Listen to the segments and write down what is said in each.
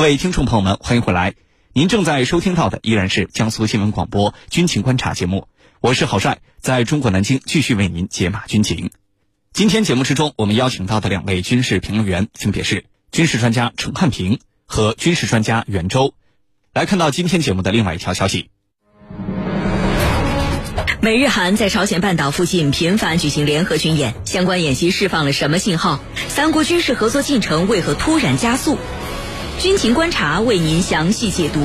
各位听众朋友们，欢迎回来。您正在收听到的依然是江苏新闻广播《军情观察》节目，我是郝帅，在中国南京继续为您解码军情。今天节目之中，我们邀请到的两位军事评论员分别是军事专家陈汉平和军事专家袁周。来看到今天节目的另外一条消息。美日韩在朝鲜半岛附近频繁举行联合军演，相关演习释放了什么信号？三国军事合作进程为何突然加速？军情观察为您详细解读。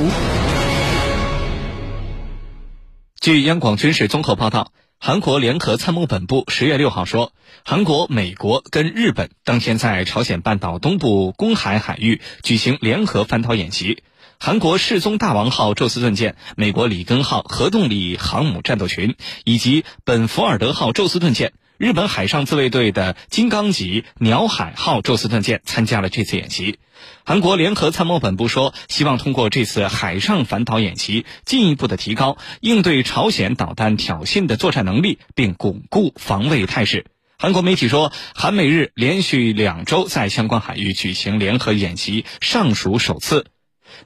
据央广军事综合报道，韩国联合参谋本部十月六号说，韩国、美国跟日本当天在朝鲜半岛东部公海海域举行联合反导演习。韩国世宗大王号宙斯盾舰、美国里根号核动力航母战斗群以及本福尔德号宙斯盾舰、日本海上自卫队的金刚级鸟海号宙斯盾舰参加了这次演习。韩国联合参谋本部说，希望通过这次海上反导演习，进一步的提高应对朝鲜导弹挑衅的作战能力，并巩固防卫态势。韩国媒体说，韩美日连续两周在相关海域举行联合演习，尚属首次。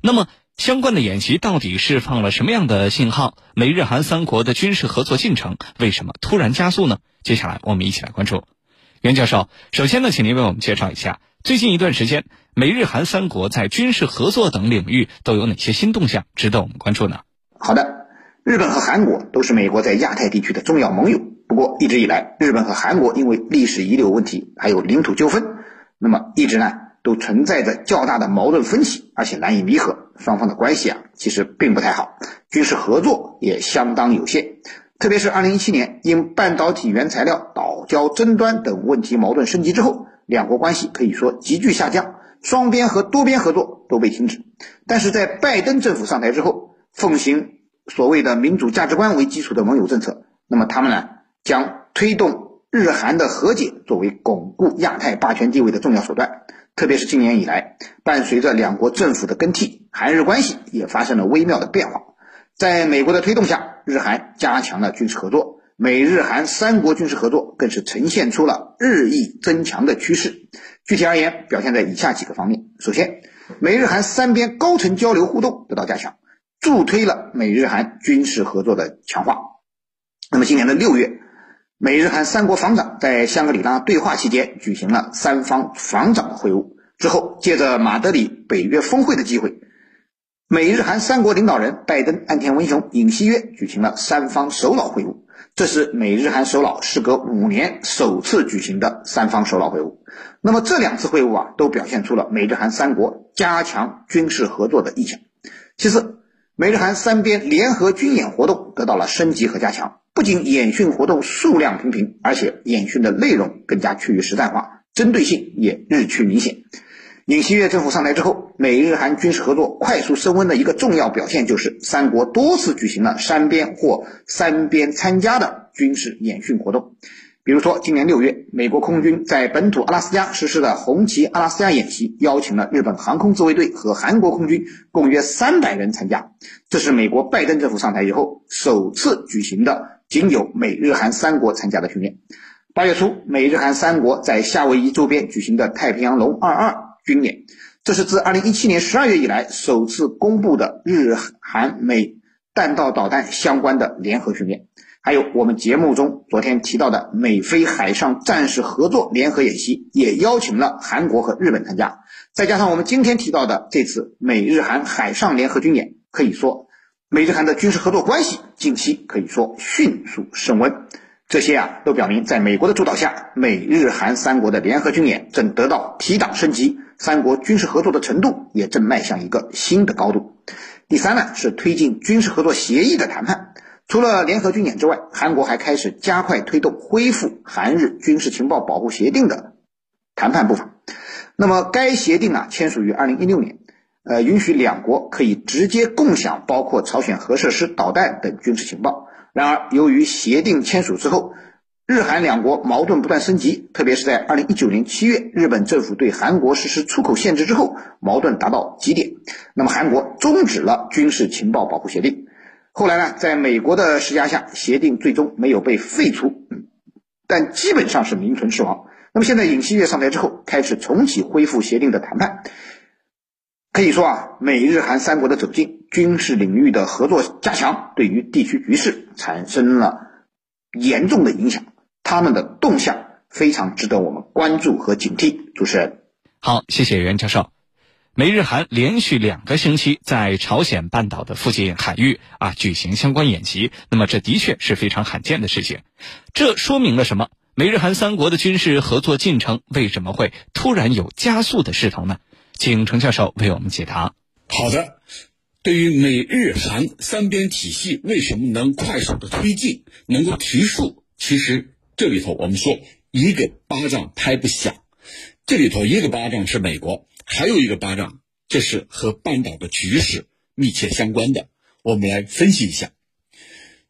那么，相关的演习到底释放了什么样的信号？美日韩三国的军事合作进程为什么突然加速呢？接下来我们一起来关注。袁教授，首先呢，请您为我们介绍一下最近一段时间美日韩三国在军事合作等领域都有哪些新动向，值得我们关注呢？好的，日本和韩国都是美国在亚太地区的重要盟友。不过，一直以来，日本和韩国因为历史遗留问题，还有领土纠纷，那么一直呢？都存在着较大的矛盾分歧，而且难以弥合，双方的关系啊其实并不太好，军事合作也相当有限。特别是2017年因半导体原材料岛礁争端等问题矛盾升级之后，两国关系可以说急剧下降，双边和多边合作都被停止。但是在拜登政府上台之后，奉行所谓的民主价值观为基础的盟友政策，那么他们呢将推动日韩的和解作为巩固亚太霸权地位的重要手段。特别是今年以来，伴随着两国政府的更替，韩日关系也发生了微妙的变化。在美国的推动下，日韩加强了军事合作，美日韩三国军事合作更是呈现出了日益增强的趋势。具体而言，表现在以下几个方面：首先，美日韩三边高层交流互动得到加强，助推了美日韩军事合作的强化。那么，今年的六月。美日韩三国防长在香格里拉对话期间举行了三方防长的会晤，之后借着马德里北约峰会的机会，美日韩三国领导人拜登、岸田文雄、尹锡悦举行了三方首脑会晤，这是美日韩首脑时隔五年首次举行的三方首脑会晤。那么这两次会晤啊，都表现出了美日韩三国加强军事合作的意向。其次，美日韩三边联合军演活动得到了升级和加强。不仅演训活动数量频频，而且演训的内容更加趋于实战化，针对性也日趋明显。尹锡悦政府上台之后，美日韩军事合作快速升温的一个重要表现，就是三国多次举行了三边或三边参加的军事演训活动。比如说，今年六月，美国空军在本土阿拉斯加实施的红旗阿拉斯加演习，邀请了日本航空自卫队和韩国空军共约三百人参加。这是美国拜登政府上台以后首次举行的仅有美日韩三国参加的训练。八月初，美日韩三国在夏威夷周边举行的太平洋龙二二军演，这是自二零一七年十二月以来首次公布的日韩美弹道导弹相关的联合训练。还有我们节目中昨天提到的美菲海上战士合作联合演习，也邀请了韩国和日本参加。再加上我们今天提到的这次美日韩海上联合军演，可以说美日韩的军事合作关系近期可以说迅速升温。这些啊都表明，在美国的主导下，美日韩三国的联合军演正得到提档升级，三国军事合作的程度也正迈向一个新的高度。第三呢是推进军事合作协议的谈判。除了联合军演之外，韩国还开始加快推动恢复韩日军事情报保护协定的谈判步伐。那么，该协定啊签署于二零一六年，呃，允许两国可以直接共享包括朝鲜核设施、导弹等军事情报。然而，由于协定签署之后，日韩两国矛盾不断升级，特别是在二零一九年七月，日本政府对韩国实施出口限制之后，矛盾达到极点。那么，韩国终止了军事情报保护协定。后来呢，在美国的施压下，协定最终没有被废除，但基本上是名存实亡。那么现在尹锡悦上台之后，开始重启恢复协定的谈判。可以说啊，美日韩三国的走近，军事领域的合作加强，对于地区局势产生了严重的影响。他们的动向非常值得我们关注和警惕。主持人，好，谢谢袁教授。美日韩连续两个星期在朝鲜半岛的附近海域啊举行相关演习，那么这的确是非常罕见的事情。这说明了什么？美日韩三国的军事合作进程为什么会突然有加速的势头呢？请程教授为我们解答。好的，对于美日韩三边体系为什么能快速的推进，能够提速，其实这里头我们说一个巴掌拍不响，这里头一个巴掌是美国，还有一个巴掌，这是和半岛的局势密切相关的。我们来分析一下。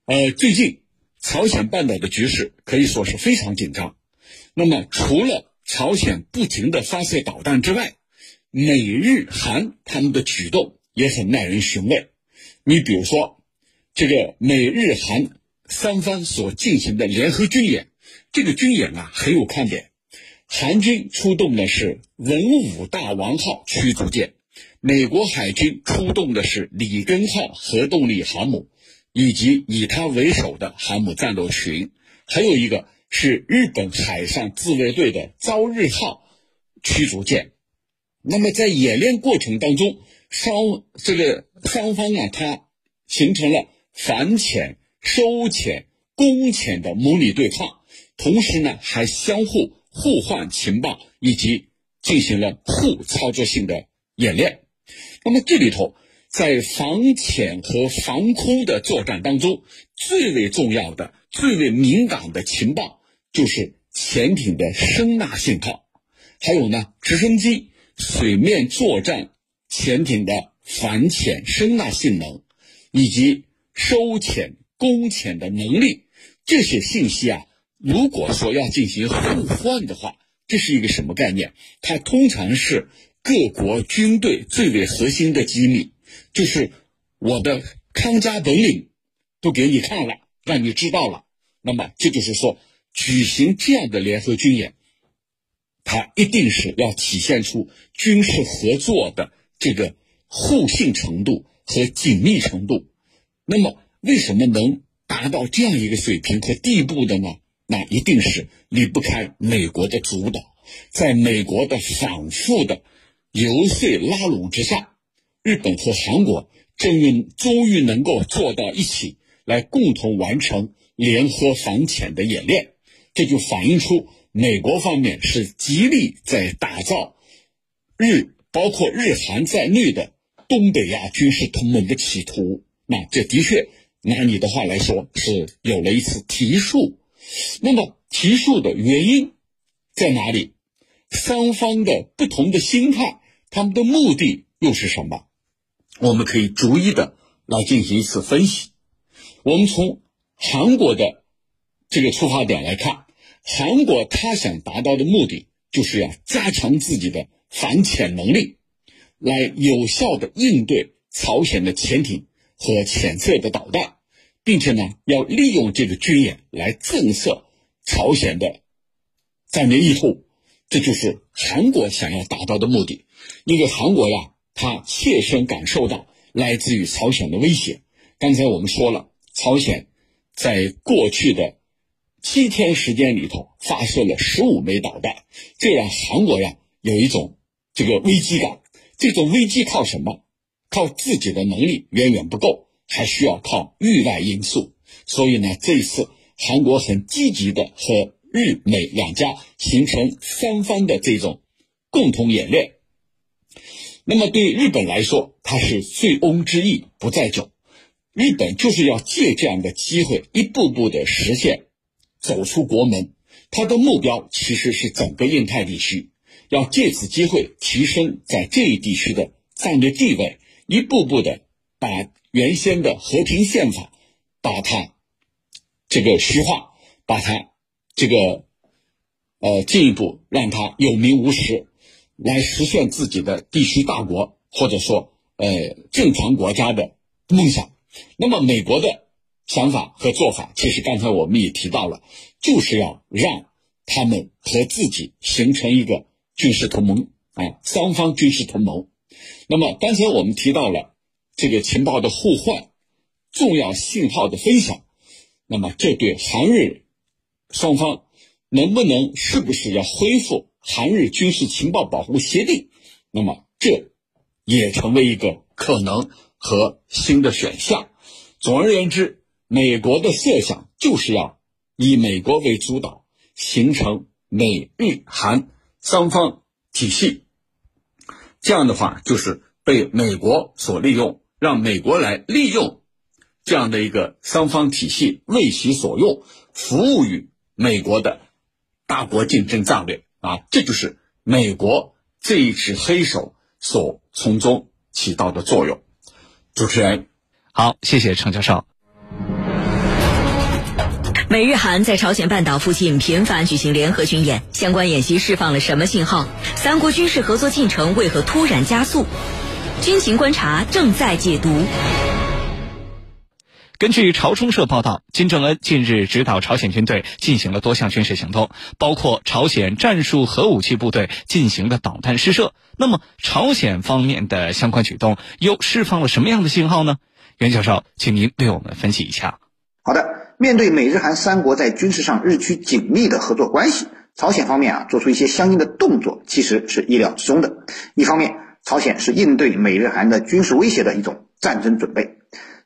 呃，最近朝鲜半岛的局势可以说是非常紧张。那么除了朝鲜不停的发射导弹之外，美日韩他们的举动也很耐人寻味。你比如说，这个美日韩三方所进行的联合军演，这个军演啊很有看点。韩军出动的是文武大王号驱逐舰，美国海军出动的是里根号核动力航母，以及以它为首的航母战斗群，还有一个是日本海上自卫队的朝日号驱逐舰。那么在演练过程当中，双这个双方啊，它形成了反潜、收潜、攻潜的模拟对抗，同时呢，还相互互换情报，以及进行了互操作性的演练。那么这里头，在防潜和防空的作战当中，最为重要的、最为敏感的情报，就是潜艇的声呐信号，还有呢，直升机。水面作战潜艇的反潜声呐性能，以及收潜攻潜的能力，这些信息啊，如果说要进行互换的话，这是一个什么概念？它通常是各国军队最为核心的机密，就是我的看家本领都给你看了，让你知道了。那么这就是说，举行这样的联合军演。它一定是要体现出军事合作的这个互信程度和紧密程度。那么，为什么能达到这样一个水平和地步的呢？那一定是离不开美国的主导，在美国的反复的游说拉拢之下，日本和韩国终于终于能够坐到一起来共同完成联合反潜的演练，这就反映出。美国方面是极力在打造日，包括日韩在内的东北亚军事同盟的企图。那这的确，拿你的话来说，是有了一次提速。那么提速的原因在哪里？双方的不同的心态，他们的目的又是什么？我们可以逐一的来进行一次分析。我们从韩国的这个出发点来看。韩国他想达到的目的，就是要加强自己的反潜能力，来有效的应对朝鲜的潜艇和潜射的导弹，并且呢，要利用这个军演来震慑朝鲜的战略意图。这就是韩国想要达到的目的。因为韩国呀，他切身感受到来自于朝鲜的威胁。刚才我们说了，朝鲜在过去的。七天时间里头发射了十五枚导弹，这让韩国呀有一种这个危机感。这种危机靠什么？靠自己的能力远远不够，还需要靠域外因素。所以呢，这一次韩国很积极的和日美两家形成三方的这种共同演练。那么对日本来说，它是醉翁之意不在酒，日本就是要借这样的机会，一步步的实现。走出国门，他的目标其实是整个印太地区，要借此机会提升在这一地区的战略地位，一步步的把原先的和平宪法，把它这个虚化，把它这个呃进一步让它有名无实，来实现自己的地区大国或者说呃正常国家的梦想。那么美国的。想法和做法，其实刚才我们也提到了，就是要让他们和自己形成一个军事同盟啊，双方军事同盟。那么刚才我们提到了这个情报的互换、重要信号的分享，那么这对韩日双方能不能是不是要恢复韩日军事情报保护协定？那么这也成为一个可能和新的选项。总而言之，美国的设想就是要以美国为主导，形成美日韩三方体系。这样的话，就是被美国所利用，让美国来利用这样的一个三方体系为其所用，服务于美国的大国竞争战略啊！这就是美国这一支黑手所从中起到的作用。主持人，好，谢谢程教授。美日韩在朝鲜半岛附近频繁举行联合军演，相关演习释放了什么信号？三国军事合作进程为何突然加速？军情观察正在解读。根据朝中社报道，金正恩近日指导朝鲜军队进行了多项军事行动，包括朝鲜战术核武器部队进行的导弹试射。那么，朝鲜方面的相关举动又释放了什么样的信号呢？袁教授，请您为我们分析一下。好的。面对美日韩三国在军事上日趋紧密的合作关系，朝鲜方面啊做出一些相应的动作，其实是意料之中的。一方面，朝鲜是应对美日韩的军事威胁的一种战争准备。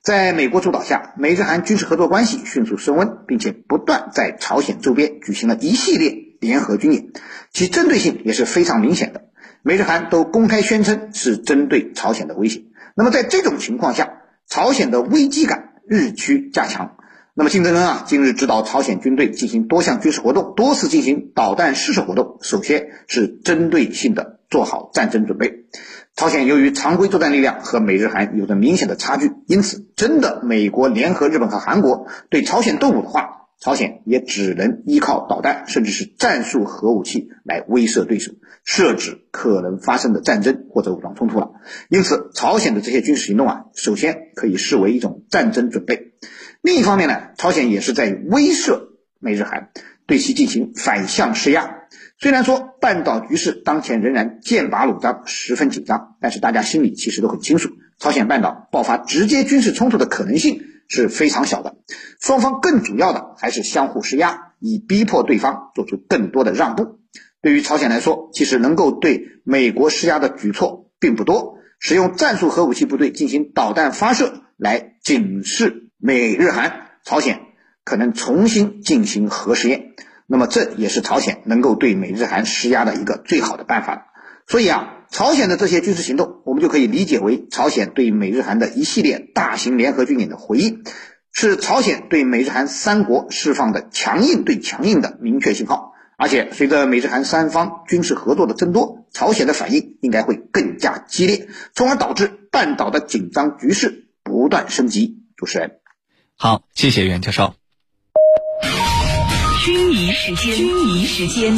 在美国主导下，美日韩军事合作关系迅速升温，并且不断在朝鲜周边举行了一系列联合军演，其针对性也是非常明显的。美日韩都公开宣称是针对朝鲜的威胁。那么在这种情况下，朝鲜的危机感日趋加强。那么金正恩啊，近日指导朝鲜军队进行多项军事活动，多次进行导弹试射活动。首先是针对性的做好战争准备。朝鲜由于常规作战力量和美日韩有着明显的差距，因此真的美国联合日本和韩国对朝鲜动武的话，朝鲜也只能依靠导弹甚至是战术核武器来威慑对手，设置可能发生的战争或者武装冲突了。因此，朝鲜的这些军事行动啊，首先可以视为一种战争准备。另一方面呢，朝鲜也是在威慑美日韩，对其进行反向施压。虽然说半岛局势当前仍然剑拔弩张，十分紧张，但是大家心里其实都很清楚，朝鲜半岛爆发直接军事冲突的可能性是非常小的。双方更主要的还是相互施压，以逼迫对方做出更多的让步。对于朝鲜来说，其实能够对美国施压的举措并不多，使用战术核武器部队进行导弹发射来警示。美日韩、朝鲜可能重新进行核试验，那么这也是朝鲜能够对美日韩施压的一个最好的办法。所以啊，朝鲜的这些军事行动，我们就可以理解为朝鲜对美日韩的一系列大型联合军演的回应，是朝鲜对美日韩三国释放的强硬对强硬的明确信号。而且，随着美日韩三方军事合作的增多，朝鲜的反应应该会更加激烈，从而导致半岛的紧张局势不断升级。主持人。好，谢谢袁教授。军迷时间，军迷时间。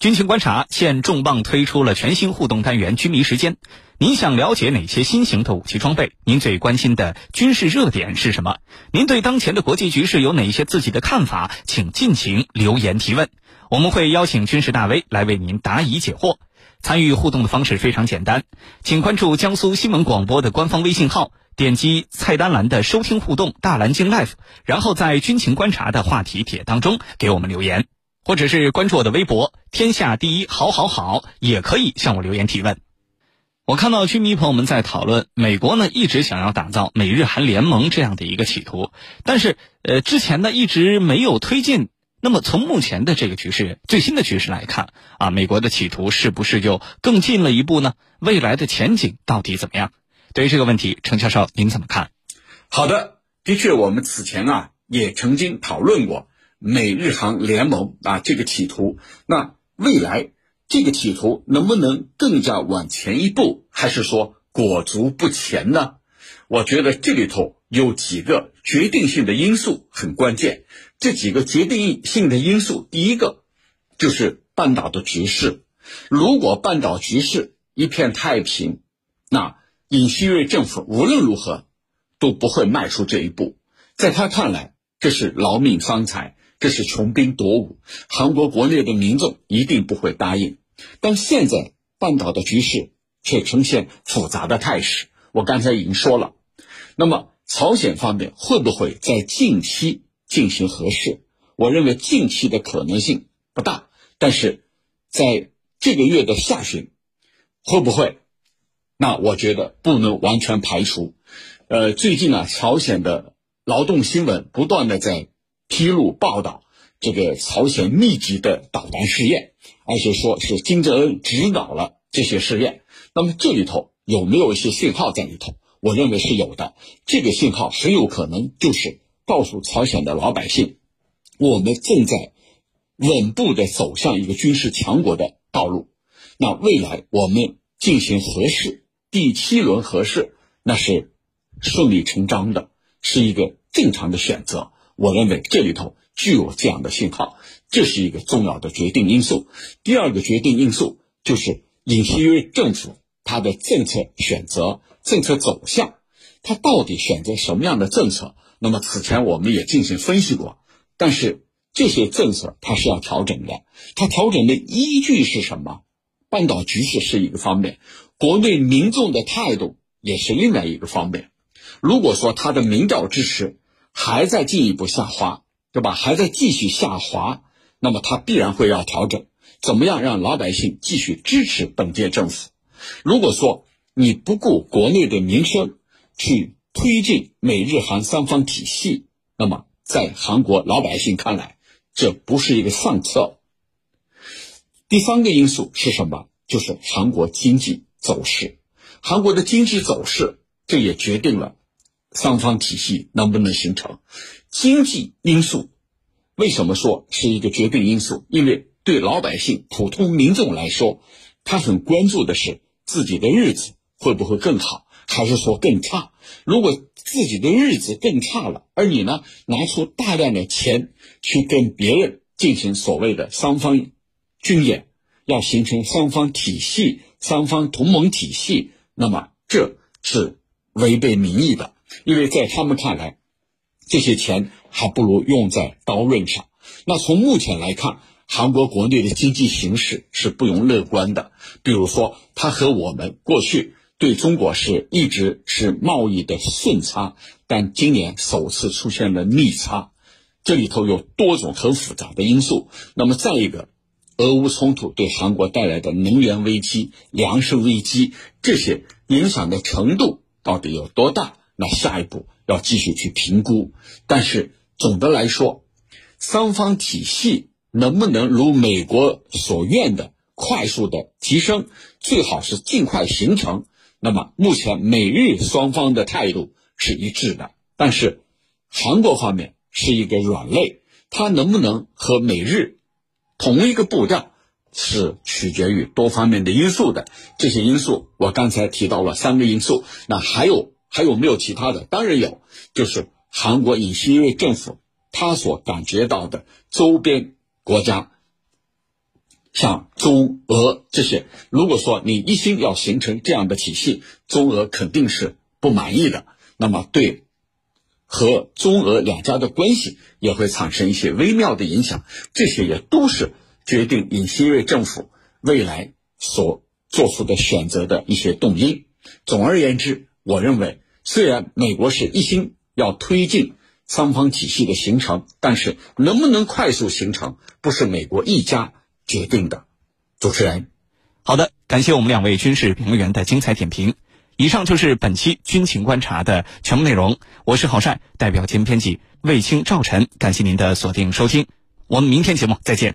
军情观察现重磅推出了全新互动单元“军迷时间”。您想了解哪些新型的武器装备？您最关心的军事热点是什么？您对当前的国际局势有哪些自己的看法？请尽情留言提问，我们会邀请军事大 V 来为您答疑解惑。参与互动的方式非常简单，请关注江苏新闻广播的官方微信号，点击菜单栏的收听互动大蓝鲸 Life，然后在军情观察的话题帖当中给我们留言，或者是关注我的微博天下第一好好好，也可以向我留言提问。我看到军迷朋友们在讨论，美国呢一直想要打造美日韩联盟这样的一个企图，但是呃之前呢一直没有推进。那么从目前的这个局势、最新的局势来看，啊，美国的企图是不是就更进了一步呢？未来的前景到底怎么样？对于这个问题，程教授您怎么看？好的，的确，我们此前啊也曾经讨论过美日韩联盟啊这个企图。那未来这个企图能不能更加往前一步，还是说裹足不前呢？我觉得这里头有几个决定性的因素很关键。这几个决定性的因素，第一个就是半岛的局势。如果半岛局势一片太平，那尹锡悦政府无论如何都不会迈出这一步。在他看来，这是劳命伤财，这是穷兵黩武，韩国国内的民众一定不会答应。但现在半岛的局势却呈现复杂的态势。我刚才已经说了，那么朝鲜方面会不会在近期进行核试？我认为近期的可能性不大，但是在这个月的下旬会不会？那我觉得不能完全排除。呃，最近呢，朝鲜的劳动新闻不断的在披露报道这个朝鲜密集的导弹试验，而且说是金正恩指导了这些试验。那么这里头有没有一些信号在里头？我认为是有的。这个信号很有可能就是告诉朝鲜的老百姓。我们正在稳步的走向一个军事强国的道路。那未来我们进行核试，第七轮核试，那是顺理成章的，是一个正常的选择。我认为这里头具有这样的信号，这是一个重要的决定因素。第二个决定因素就是尹锡悦政府他的政策选择、政策走向，他到底选择什么样的政策？那么此前我们也进行分析过。但是这些政策它是要调整的，它调整的依据是什么？半岛局势是一个方面，国内民众的态度也是另外一个方面。如果说他的民调支持还在进一步下滑，对吧？还在继续下滑，那么他必然会要调整，怎么样让老百姓继续支持本届政府？如果说你不顾国内的民生去推进美日韩三方体系，那么。在韩国老百姓看来，这不是一个上策。第三个因素是什么？就是韩国经济走势。韩国的经济走势，这也决定了三方体系能不能形成。经济因素为什么说是一个决定因素？因为对老百姓、普通民众来说，他很关注的是自己的日子会不会更好，还是说更差？如果自己的日子更差了，而你呢，拿出大量的钱去跟别人进行所谓的三方军演，要形成三方体系、三方同盟体系，那么这是违背民意的，因为在他们看来，这些钱还不如用在刀刃上。那从目前来看，韩国国内的经济形势是不容乐观的。比如说，它和我们过去。对中国是一直是贸易的顺差，但今年首次出现了逆差，这里头有多种很复杂的因素。那么再一个，俄乌冲突对韩国带来的能源危机、粮食危机这些影响的程度到底有多大？那下一步要继续去评估。但是总的来说，三方体系能不能如美国所愿的快速的提升，最好是尽快形成。那么目前美日双方的态度是一致的，但是韩国方面是一个软肋，它能不能和美日同一个步调，是取决于多方面的因素的。这些因素我刚才提到了三个因素，那还有还有没有其他的？当然有，就是韩国尹锡悦政府他所感觉到的周边国家。像中俄这些，如果说你一心要形成这样的体系，中俄肯定是不满意的。那么对和中俄两家的关系也会产生一些微妙的影响。这些也都是决定尹锡悦政府未来所做出的选择的一些动因。总而言之，我认为虽然美国是一心要推进三方体系的形成，但是能不能快速形成，不是美国一家。决定的，主持人，好的，感谢我们两位军事评论员的精彩点评。以上就是本期军情观察的全部内容。我是郝帅，代表节目编辑卫青、赵晨，感谢您的锁定收听。我们明天节目再见。